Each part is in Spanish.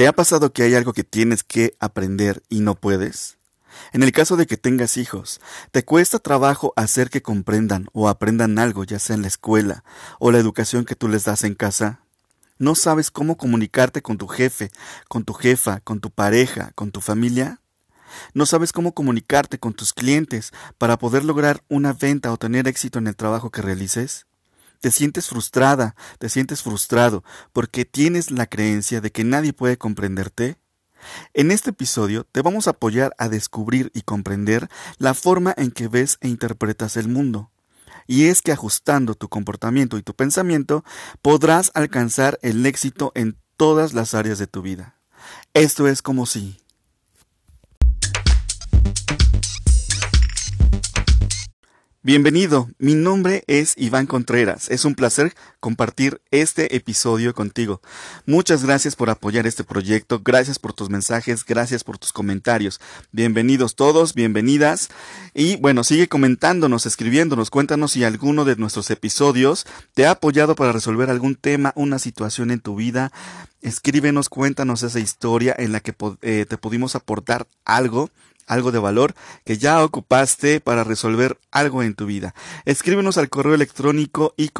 ¿Te ha pasado que hay algo que tienes que aprender y no puedes? En el caso de que tengas hijos, ¿te cuesta trabajo hacer que comprendan o aprendan algo, ya sea en la escuela o la educación que tú les das en casa? ¿No sabes cómo comunicarte con tu jefe, con tu jefa, con tu pareja, con tu familia? ¿No sabes cómo comunicarte con tus clientes para poder lograr una venta o tener éxito en el trabajo que realices? Te sientes frustrada, te sientes frustrado porque tienes la creencia de que nadie puede comprenderte. En este episodio te vamos a apoyar a descubrir y comprender la forma en que ves e interpretas el mundo. Y es que ajustando tu comportamiento y tu pensamiento podrás alcanzar el éxito en todas las áreas de tu vida. Esto es como si... Bienvenido, mi nombre es Iván Contreras. Es un placer compartir este episodio contigo. Muchas gracias por apoyar este proyecto, gracias por tus mensajes, gracias por tus comentarios. Bienvenidos todos, bienvenidas. Y bueno, sigue comentándonos, escribiéndonos, cuéntanos si alguno de nuestros episodios te ha apoyado para resolver algún tema, una situación en tu vida. Escríbenos, cuéntanos esa historia en la que eh, te pudimos aportar algo algo de valor que ya ocupaste para resolver algo en tu vida. Escríbenos al correo electrónico y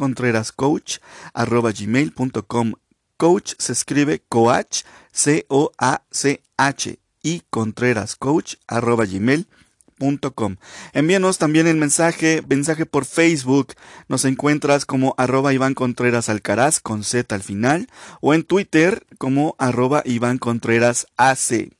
gmail.com. Coach se escribe coach, C-O-A-C-H y contreras coach arroba gmail.com. Envíanos también el mensaje, mensaje por Facebook. Nos encuentras como arroba Iván Contreras Alcaraz con Z al final o en Twitter como arroba Iván Contreras AC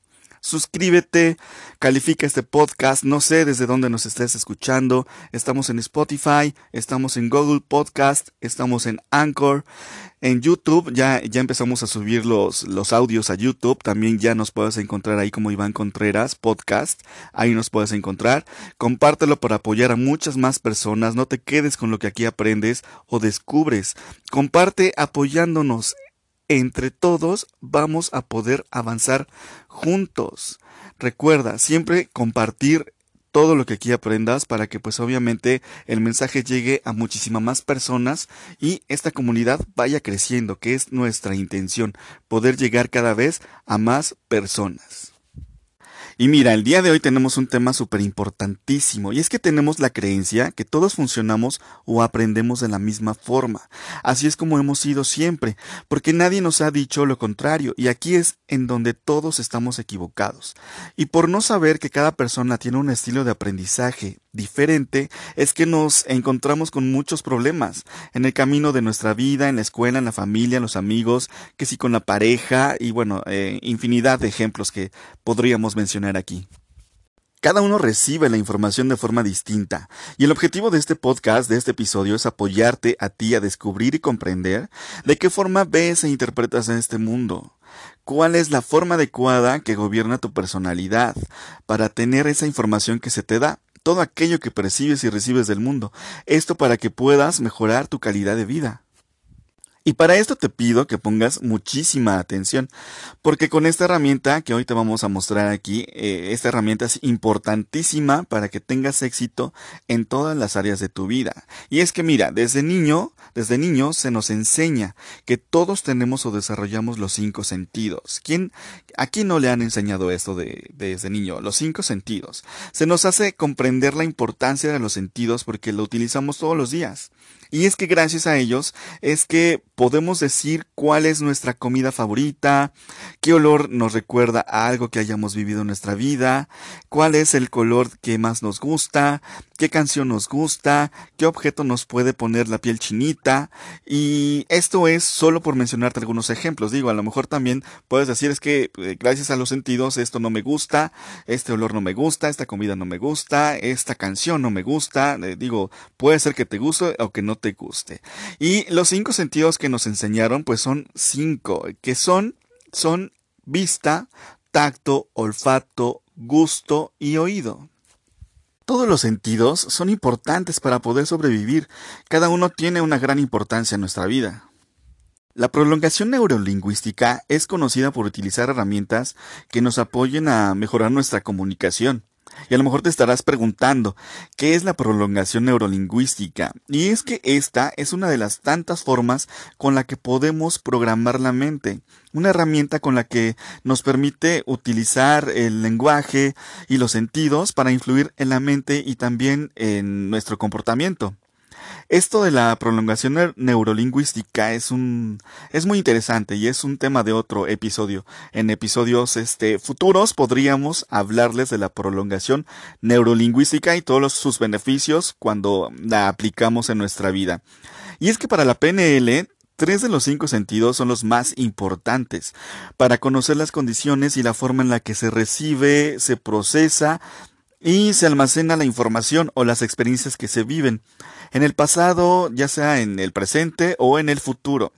suscríbete, califica este podcast, no sé desde dónde nos estés escuchando, estamos en Spotify, estamos en Google Podcast, estamos en Anchor, en YouTube, ya, ya empezamos a subir los, los audios a YouTube, también ya nos puedes encontrar ahí como Iván Contreras Podcast, ahí nos puedes encontrar, compártelo para apoyar a muchas más personas, no te quedes con lo que aquí aprendes o descubres, comparte apoyándonos entre todos vamos a poder avanzar juntos. Recuerda, siempre compartir todo lo que aquí aprendas para que pues obviamente el mensaje llegue a muchísimas más personas y esta comunidad vaya creciendo, que es nuestra intención, poder llegar cada vez a más personas. Y mira, el día de hoy tenemos un tema súper importantísimo, y es que tenemos la creencia que todos funcionamos o aprendemos de la misma forma. Así es como hemos sido siempre, porque nadie nos ha dicho lo contrario, y aquí es en donde todos estamos equivocados. Y por no saber que cada persona tiene un estilo de aprendizaje diferente, es que nos encontramos con muchos problemas en el camino de nuestra vida, en la escuela, en la familia, en los amigos, que si con la pareja, y bueno, eh, infinidad de ejemplos que podríamos mencionar aquí. Cada uno recibe la información de forma distinta, y el objetivo de este podcast, de este episodio, es apoyarte a ti a descubrir y comprender de qué forma ves e interpretas en este mundo. ¿Cuál es la forma adecuada que gobierna tu personalidad para tener esa información que se te da? Todo aquello que percibes y recibes del mundo. Esto para que puedas mejorar tu calidad de vida. Y para esto te pido que pongas muchísima atención, porque con esta herramienta que hoy te vamos a mostrar aquí, eh, esta herramienta es importantísima para que tengas éxito en todas las áreas de tu vida. Y es que mira, desde niño, desde niño se nos enseña que todos tenemos o desarrollamos los cinco sentidos. ¿Quién, ¿A quién no le han enseñado esto de, desde niño? Los cinco sentidos. Se nos hace comprender la importancia de los sentidos porque lo utilizamos todos los días. Y es que gracias a ellos es que podemos decir cuál es nuestra comida favorita, qué olor nos recuerda a algo que hayamos vivido en nuestra vida, cuál es el color que más nos gusta, qué canción nos gusta, qué objeto nos puede poner la piel chinita. Y esto es solo por mencionarte algunos ejemplos. Digo, a lo mejor también puedes decir es que eh, gracias a los sentidos esto no me gusta, este olor no me gusta, esta comida no me gusta, esta canción no me gusta. Eh, digo, puede ser que te guste o que no te guste. Y los cinco sentidos que nos enseñaron pues son cinco, que son, son vista, tacto, olfato, gusto y oído. Todos los sentidos son importantes para poder sobrevivir. Cada uno tiene una gran importancia en nuestra vida. La prolongación neurolingüística es conocida por utilizar herramientas que nos apoyen a mejorar nuestra comunicación. Y a lo mejor te estarás preguntando, ¿qué es la prolongación neurolingüística? Y es que esta es una de las tantas formas con la que podemos programar la mente, una herramienta con la que nos permite utilizar el lenguaje y los sentidos para influir en la mente y también en nuestro comportamiento. Esto de la prolongación neurolingüística es un es muy interesante y es un tema de otro episodio. En episodios este futuros podríamos hablarles de la prolongación neurolingüística y todos sus beneficios cuando la aplicamos en nuestra vida. Y es que para la PNL Tres de los cinco sentidos son los más importantes para conocer las condiciones y la forma en la que se recibe, se procesa y se almacena la información o las experiencias que se viven en el pasado, ya sea en el presente o en el futuro.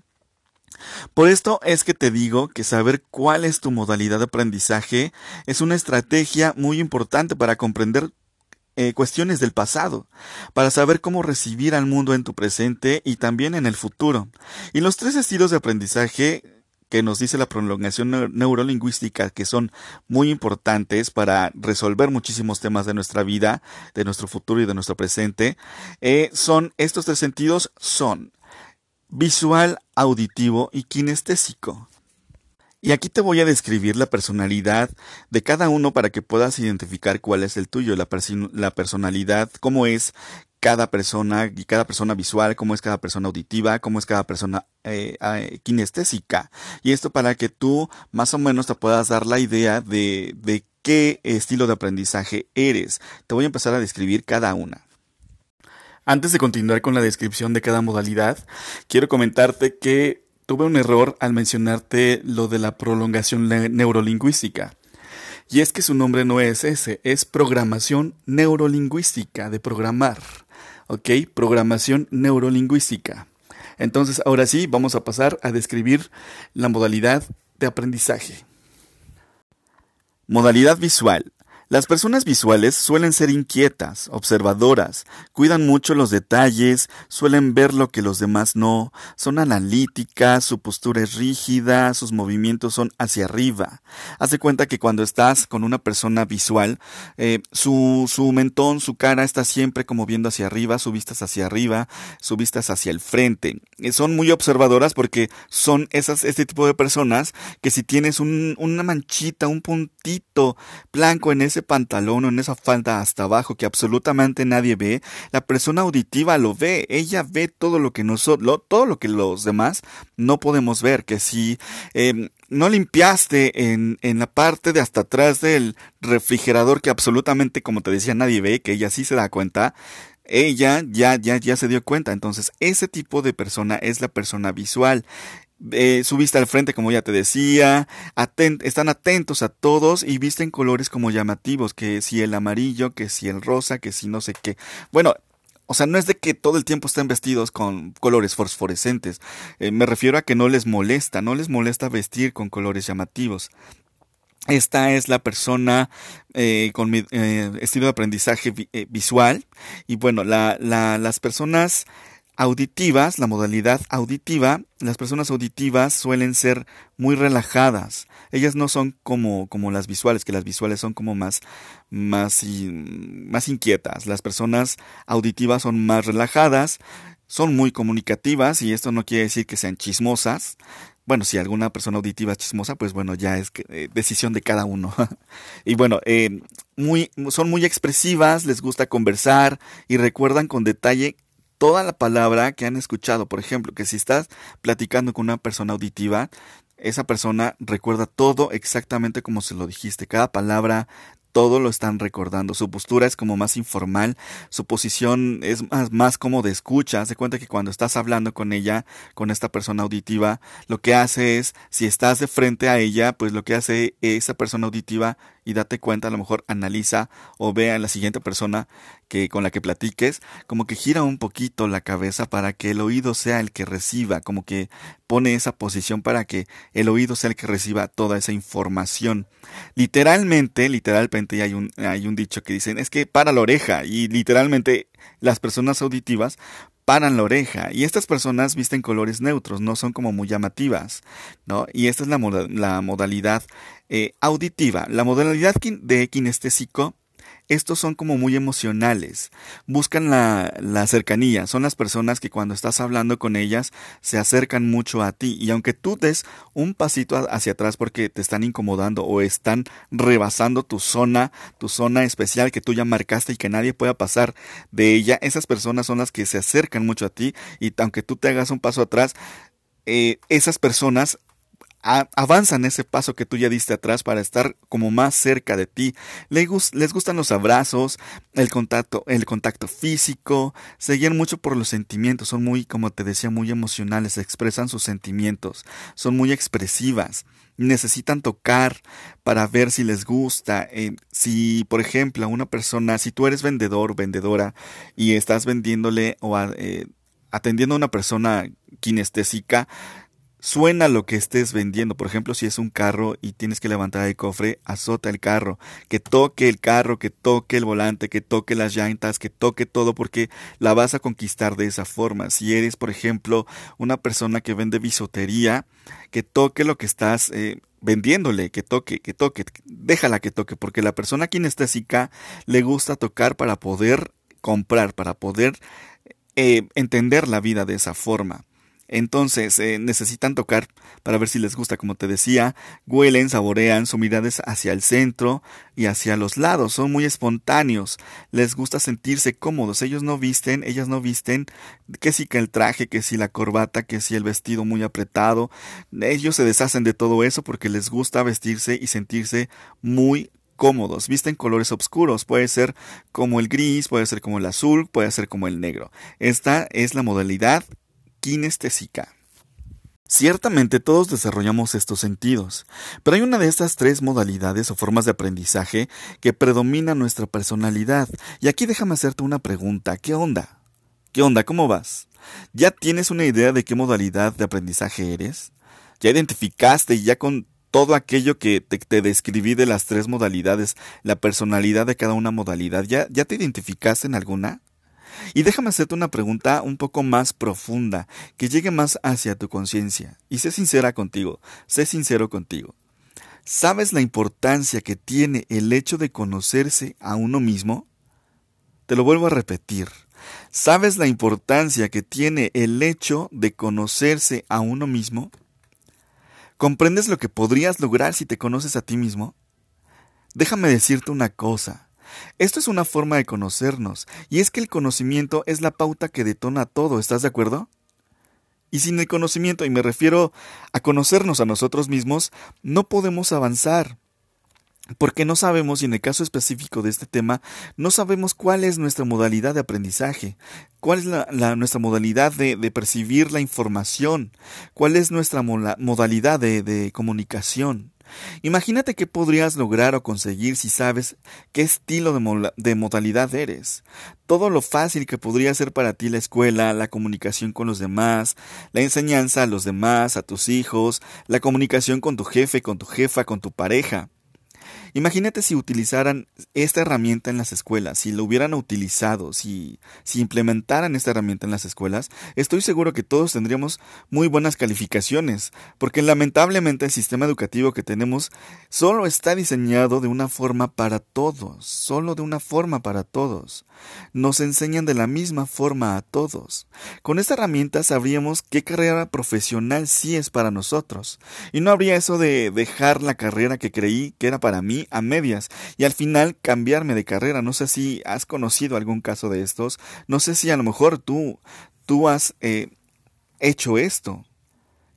Por esto es que te digo que saber cuál es tu modalidad de aprendizaje es una estrategia muy importante para comprender eh, cuestiones del pasado, para saber cómo recibir al mundo en tu presente y también en el futuro. Y los tres estilos de aprendizaje que nos dice la prolongación neurolingüística que son muy importantes para resolver muchísimos temas de nuestra vida, de nuestro futuro y de nuestro presente, eh, son estos tres sentidos son visual, auditivo y kinestésico. Y aquí te voy a describir la personalidad de cada uno para que puedas identificar cuál es el tuyo, la, la personalidad, cómo es cada persona y cada persona visual, cómo es cada persona auditiva, cómo es cada persona eh, eh, kinestésica. Y esto para que tú más o menos te puedas dar la idea de, de qué estilo de aprendizaje eres. Te voy a empezar a describir cada una. Antes de continuar con la descripción de cada modalidad, quiero comentarte que tuve un error al mencionarte lo de la prolongación neurolingüística. Y es que su nombre no es ese, es programación neurolingüística, de programar. ¿Ok? Programación neurolingüística. Entonces, ahora sí, vamos a pasar a describir la modalidad de aprendizaje. Modalidad visual. Las personas visuales suelen ser inquietas, observadoras, cuidan mucho los detalles, suelen ver lo que los demás no, son analíticas, su postura es rígida, sus movimientos son hacia arriba. Hace cuenta que cuando estás con una persona visual, eh, su, su mentón, su cara está siempre como viendo hacia arriba, su vista es hacia arriba, su vista es hacia el frente. Eh, son muy observadoras porque son esas, este tipo de personas que si tienes un, una manchita, un puntito blanco en ese pantalón o en esa falda hasta abajo que absolutamente nadie ve, la persona auditiva lo ve, ella ve todo lo que nosotros, todo lo que los demás no podemos ver, que si em, no limpiaste en, en la parte de hasta atrás del refrigerador que absolutamente, como te decía, nadie ve, que ella sí se da cuenta, ella ya, ya, ya se dio cuenta. Entonces, ese tipo de persona es la persona visual. Eh, su vista al frente, como ya te decía, están atentos a todos y visten colores como llamativos, que si el amarillo, que si el rosa, que si no sé qué. Bueno, o sea, no es de que todo el tiempo estén vestidos con colores fosforescentes. Eh, me refiero a que no les molesta, no les molesta vestir con colores llamativos. Esta es la persona eh, con mi estilo de aprendizaje visual. Y bueno, la, las personas auditivas, la modalidad auditiva, las personas auditivas suelen ser muy relajadas. Ellas no son como, como las visuales, que las visuales son como más, más, más inquietas. Las personas auditivas son más relajadas, son muy comunicativas y esto no quiere decir que sean chismosas. Bueno, si alguna persona auditiva es chismosa, pues bueno, ya es eh, decisión de cada uno. y bueno, eh, muy, son muy expresivas, les gusta conversar y recuerdan con detalle toda la palabra que han escuchado. Por ejemplo, que si estás platicando con una persona auditiva, esa persona recuerda todo exactamente como se lo dijiste. Cada palabra, todo lo están recordando. Su postura es como más informal, su posición es más, más como de escucha. Se cuenta que cuando estás hablando con ella, con esta persona auditiva, lo que hace es, si estás de frente a ella, pues lo que hace esa persona auditiva y date cuenta, a lo mejor analiza o ve a la siguiente persona que con la que platiques, como que gira un poquito la cabeza para que el oído sea el que reciba, como que pone esa posición para que el oído sea el que reciba toda esa información. Literalmente, literalmente hay un, hay un dicho que dicen, es que para la oreja y literalmente las personas auditivas paran la oreja. Y estas personas visten colores neutros, no son como muy llamativas, ¿no? Y esta es la, la modalidad eh, auditiva. La modalidad de kinestésico estos son como muy emocionales, buscan la, cercanía, son las personas que cuando estás hablando con ellas se acercan mucho a ti y aunque tú des un pasito hacia atrás porque te están incomodando o están rebasando tu zona, tu zona especial que tú ya marcaste y que nadie pueda pasar de ella, esas personas son las que se acercan mucho a ti y aunque tú te hagas un paso atrás, eh, esas personas avanzan ese paso que tú ya diste atrás para estar como más cerca de ti. Les, les gustan los abrazos, el contacto, el contacto físico, se guían mucho por los sentimientos, son muy, como te decía, muy emocionales, expresan sus sentimientos, son muy expresivas. Necesitan tocar para ver si les gusta. Eh, si, por ejemplo, a una persona, si tú eres vendedor, vendedora, y estás vendiéndole o eh, atendiendo a una persona kinestésica, Suena lo que estés vendiendo. Por ejemplo, si es un carro y tienes que levantar el cofre, azota el carro. Que toque el carro, que toque el volante, que toque las llantas, que toque todo porque la vas a conquistar de esa forma. Si eres, por ejemplo, una persona que vende bisotería, que toque lo que estás eh, vendiéndole, que toque, que toque, déjala que toque, porque la persona kinestésica le gusta tocar para poder comprar, para poder eh, entender la vida de esa forma. Entonces eh, necesitan tocar para ver si les gusta, como te decía, huelen, saborean, su mirada es hacia el centro y hacia los lados, son muy espontáneos, les gusta sentirse cómodos, ellos no visten, ellas no visten, que si que el traje, que si la corbata, que si el vestido muy apretado, ellos se deshacen de todo eso porque les gusta vestirse y sentirse muy cómodos, visten colores oscuros, puede ser como el gris, puede ser como el azul, puede ser como el negro. Esta es la modalidad kinestésica. Ciertamente todos desarrollamos estos sentidos, pero hay una de estas tres modalidades o formas de aprendizaje que predomina nuestra personalidad. Y aquí déjame hacerte una pregunta. ¿Qué onda? ¿Qué onda? ¿Cómo vas? ¿Ya tienes una idea de qué modalidad de aprendizaje eres? ¿Ya identificaste ya con todo aquello que te, describí de las tres modalidades, la personalidad de cada una modalidad, ¿ya, ya te identificaste en alguna? Y déjame hacerte una pregunta un poco más profunda, que llegue más hacia tu conciencia. Y sé sincera contigo, sé sincero contigo. ¿Sabes la importancia que tiene el hecho de conocerse a uno mismo? Te lo vuelvo a repetir. ¿Sabes la importancia que tiene el hecho de conocerse a uno mismo? ¿Comprendes lo que podrías lograr si te conoces a ti mismo? Déjame decirte una cosa. Esto es una forma de conocernos, y es que el conocimiento es la pauta que detona todo, ¿estás de acuerdo? Y sin el conocimiento, y me refiero a conocernos a nosotros mismos, no podemos avanzar. Porque no sabemos, y en el caso específico de este tema, no sabemos cuál es nuestra modalidad de aprendizaje, cuál es la, nuestra modalidad de, percibir la información, cuál es nuestra modalidad de comunicación. Imagínate qué podrías lograr o conseguir si sabes qué estilo de, modalidad eres. Todo lo fácil que podría ser para ti la escuela, la comunicación con los demás, la enseñanza a los demás, a tus hijos, la comunicación con tu jefe, con tu jefa, con tu pareja. Imagínate si utilizaran esta herramienta en las escuelas, si lo hubieran utilizado, si, si implementaran esta herramienta en las escuelas, estoy seguro que todos tendríamos muy buenas calificaciones, porque lamentablemente el sistema educativo que tenemos solo está diseñado de una forma para todos, solo de una forma para todos. Nos enseñan de la misma forma a todos. Con esta herramienta sabríamos qué carrera profesional sí es para nosotros, y no habría eso de dejar la carrera que creí que era para mí a medias y al final cambiarme de carrera. No sé si has conocido algún caso de estos. No sé si a lo mejor tú, tú has eh, hecho esto.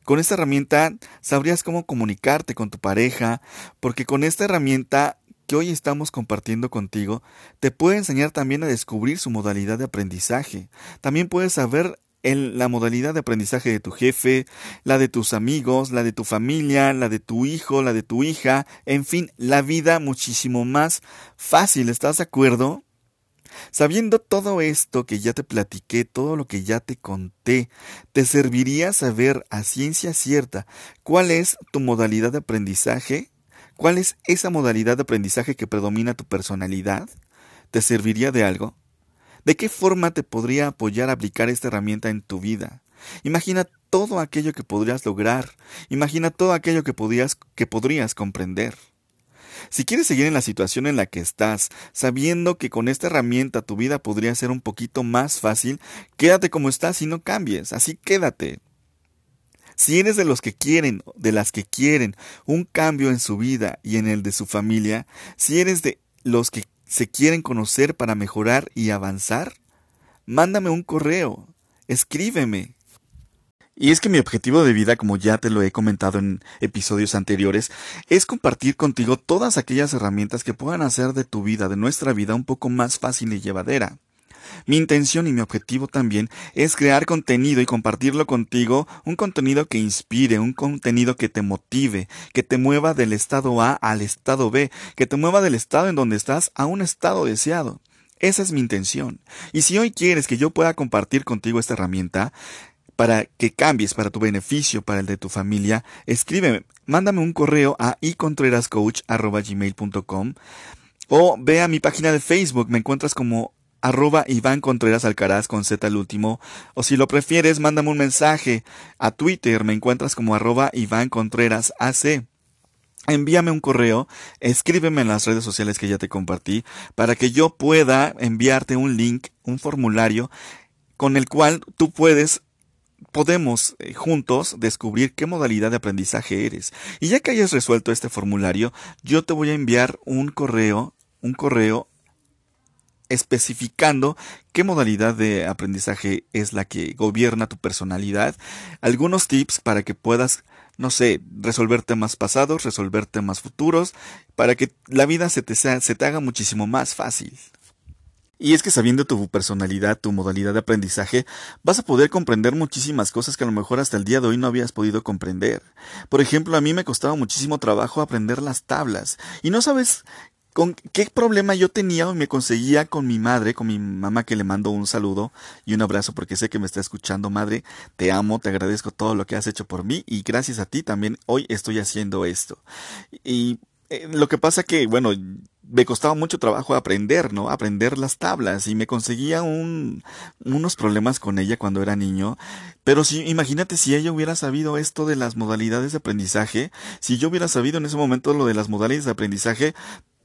Con esta herramienta sabrías cómo comunicarte con tu pareja, porque con esta herramienta que hoy estamos compartiendo contigo, te puede enseñar también a descubrir su modalidad de aprendizaje. También puedes saber la modalidad de aprendizaje de tu jefe, la de tus amigos, la de tu familia, la de tu hijo, la de tu hija, en fin, la vida muchísimo más fácil, ¿estás de acuerdo? Sabiendo todo esto que ya te platiqué, todo lo que ya te conté, ¿te serviría saber a ciencia cierta cuál es tu modalidad de aprendizaje? ¿Cuál es esa modalidad de aprendizaje que predomina tu personalidad? ¿Te serviría de algo? ¿De qué forma te podría apoyar a aplicar esta herramienta en tu vida? Imagina todo aquello que podrías lograr. Imagina todo aquello que, podrías, que podrías comprender. Si quieres seguir en la situación en la que estás, sabiendo que con esta herramienta tu vida podría ser un poquito más fácil, quédate como estás y no cambies, así quédate. Si eres de los que quieren, de las que quieren un cambio en su vida y en el de su familia, si eres de los que se quieren conocer para mejorar y avanzar, mándame un correo, escríbeme. Y es que mi objetivo de vida, como ya te lo he comentado en episodios anteriores, es compartir contigo todas aquellas herramientas que puedan hacer de tu vida, de nuestra vida, un poco más fácil y llevadera. Mi intención y mi objetivo también es crear contenido y compartirlo contigo, un contenido que inspire, un contenido que te motive, que te mueva del estado A al estado B, que te mueva del estado en donde estás a un estado deseado. Esa es mi intención. Y si hoy quieres que yo pueda compartir contigo esta herramienta, para que cambies para tu beneficio, para el de tu familia, escríbeme, mándame un correo a icontrerascoach.gmail.com o ve a mi página de Facebook, me encuentras como arroba Iván Contreras Alcaraz con Z al último, o si lo prefieres, mándame un mensaje a Twitter, me encuentras como arroba Iván Contreras AC. Envíame un correo, escríbeme en las redes sociales que ya te compartí, para que yo pueda enviarte un link, un formulario, con el cual tú puedes podemos eh, juntos descubrir qué modalidad de aprendizaje eres. Y ya que hayas resuelto este formulario, yo te voy a enviar un correo, un correo especificando qué modalidad de aprendizaje es la que gobierna tu personalidad, algunos tips para que puedas, no sé, resolver temas pasados, resolver temas futuros, para que la vida se te, se te haga muchísimo más fácil. Y es que sabiendo tu personalidad, tu modalidad de aprendizaje, vas a poder comprender muchísimas cosas que a lo mejor hasta el día de hoy no habías podido comprender. Por ejemplo, a mí me costaba muchísimo trabajo aprender las tablas. Y no sabes con qué problema yo tenía o me conseguía con mi madre, con mi mamá que le mando un saludo y un abrazo porque sé que me está escuchando, madre. Te amo, te agradezco todo lo que has hecho por mí y gracias a ti también hoy estoy haciendo esto. Y eh, lo que pasa que, bueno, me costaba mucho trabajo aprender, ¿no? Aprender las tablas y me conseguía un, unos problemas con ella cuando era niño. Pero si, imagínate si ella hubiera sabido esto de las modalidades de aprendizaje, si yo hubiera sabido en ese momento lo de las modalidades de aprendizaje,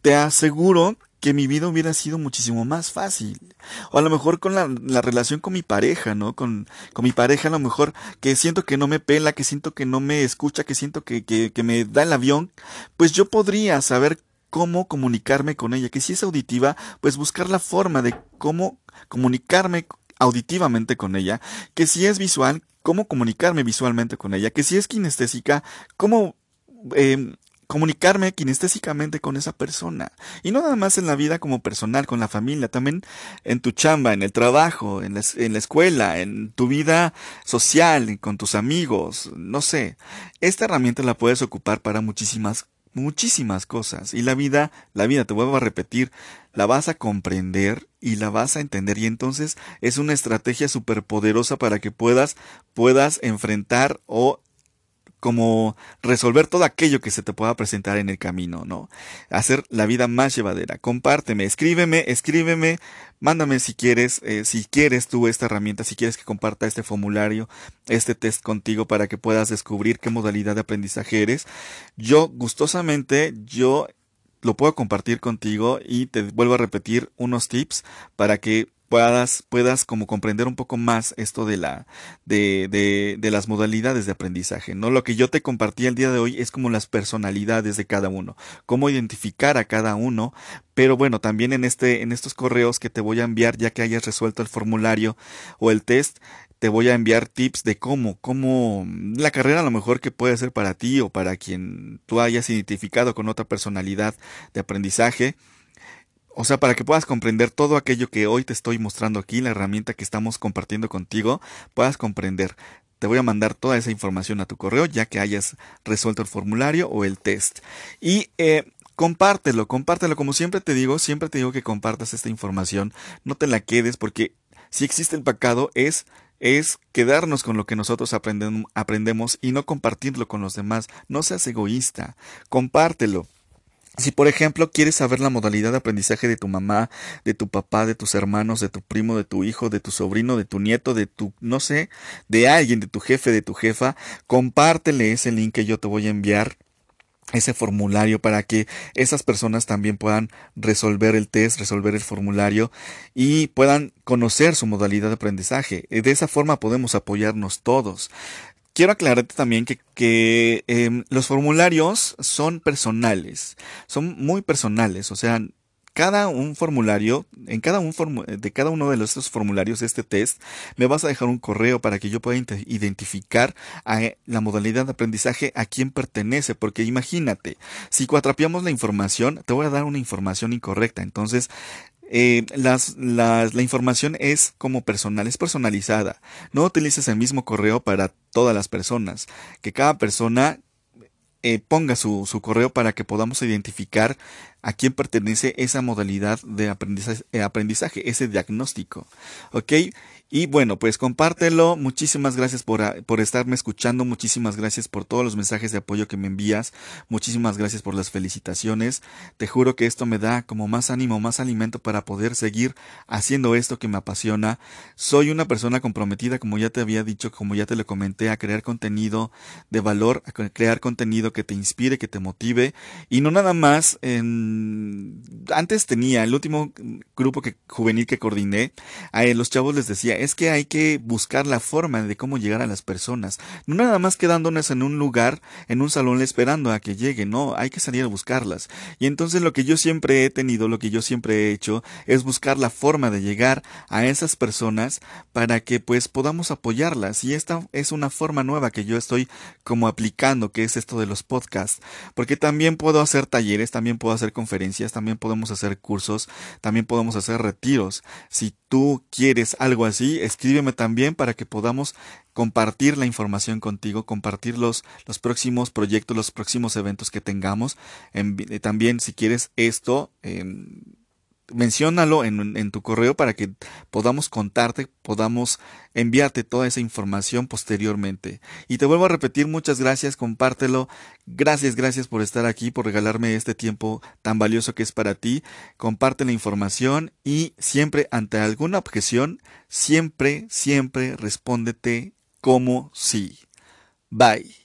te aseguro que mi vida hubiera sido muchísimo más fácil. O a lo mejor con la, la, relación con mi pareja, ¿no? Con, con mi pareja a lo mejor que siento que no me pela, que siento que no me escucha, que siento que, que, que me da el avión, pues yo podría saber cómo comunicarme con ella, que si es auditiva, pues buscar la forma de cómo comunicarme auditivamente con ella, que si es visual, cómo comunicarme visualmente con ella, que si es kinestésica, cómo eh, comunicarme kinestésicamente con esa persona. Y no nada más en la vida como personal, con la familia, también en tu chamba, en el trabajo, en la, en la escuela, en tu vida social, con tus amigos, no sé. Esta herramienta la puedes ocupar para muchísimas muchísimas cosas y la vida, la vida te vuelvo a repetir, la vas a comprender y la vas a entender y entonces es una estrategia súper poderosa para que puedas puedas enfrentar o como resolver todo aquello que se te pueda presentar en el camino, ¿no? Hacer la vida más llevadera. Compárteme, escríbeme, escríbeme, mándame si quieres, eh, si quieres tú esta herramienta, si quieres que comparta este formulario, este test contigo para que puedas descubrir qué modalidad de aprendizaje eres. Yo gustosamente, yo lo puedo compartir contigo y te vuelvo a repetir unos tips para que puedas, puedas como comprender un poco más esto de la, de, de, de, las modalidades de aprendizaje, ¿no? Lo que yo te compartí el día de hoy es como las personalidades de cada uno, cómo identificar a cada uno, pero bueno, también en este, en estos correos que te voy a enviar ya que hayas resuelto el formulario o el test, te voy a enviar tips de cómo, cómo la carrera a lo mejor que puede ser para ti o para quien tú hayas identificado con otra personalidad de aprendizaje o sea, para que puedas comprender todo aquello que hoy te estoy mostrando aquí, la herramienta que estamos compartiendo contigo, puedas comprender. Te voy a mandar toda esa información a tu correo ya que hayas resuelto el formulario o el test. Y eh, compártelo, compártelo. Como siempre te digo, siempre te digo que compartas esta información. No te la quedes porque si existe el pecado es es quedarnos con lo que nosotros aprendemos y no compartirlo con los demás. No seas egoísta, compártelo. Si por ejemplo quieres saber la modalidad de aprendizaje de tu mamá, de tu papá, de tus hermanos, de tu primo, de tu hijo, de tu sobrino, de tu nieto, de tu, no sé, de alguien, de tu jefe, de tu jefa, compártele ese link que yo te voy a enviar ese formulario para que esas personas también puedan resolver el test, resolver el formulario y puedan conocer su modalidad de aprendizaje. De esa forma podemos apoyarnos todos. Quiero aclararte también que, que em, los formularios son personales, son muy personales, o sea, cada un formulario, en cada un de cada uno de estos formularios de este test, me vas a dejar un correo para que yo pueda identificar a eh, la modalidad de aprendizaje a quién pertenece, porque imagínate, si cuatrapeamos la información, te voy a dar una información incorrecta, entonces eh, las, las, la información es como personal, es personalizada. No utilices el mismo correo para todas las personas. Que cada persona eh, ponga su, su, correo para que podamos identificar a quién pertenece esa modalidad de aprendizaje, eh, aprendizaje ese diagnóstico. ¿Ok? Y bueno, pues compártelo. Muchísimas gracias por, ah, por, estarme escuchando. Muchísimas gracias por todos los mensajes de apoyo que me envías. Muchísimas gracias por las felicitaciones. Te juro que esto me da como más ánimo, más alimento para poder seguir haciendo esto que me apasiona. Soy una persona comprometida, como ya te había dicho, como ya te lo comenté, a crear contenido de valor, a crear contenido que te inspire, que te motive. Y no nada más en... Antes tenía el último grupo que, juvenil que coordiné. A los chavos les decía, es que hay que buscar la forma de cómo llegar a las personas. No nada más quedándonos en un lugar, en un salón esperando a que lleguen, no, hay que salir a buscarlas. Y entonces lo que yo siempre he tenido, lo que yo siempre he hecho, es buscar la forma de llegar a esas personas para que pues podamos apoyarlas. Y esta es una forma nueva que yo estoy como aplicando, que es esto de los podcasts. Porque también puedo hacer talleres, también puedo hacer conferencias, también podemos hacer cursos, también podemos hacer retiros. Si tú quieres algo así, escríbeme también para que podamos compartir la información contigo, compartir los, los próximos proyectos, los próximos eventos que tengamos. Eh, también si quieres esto, eh, menciónalo en, tu correo para que podamos contarte, podamos enviarte toda esa información posteriormente. Y te vuelvo a repetir, muchas gracias, compártelo. Gracias, gracias por estar aquí, por regalarme este tiempo tan valioso que es para ti. Comparte la información y siempre ante alguna objeción, siempre, siempre respóndete como sí. Bye.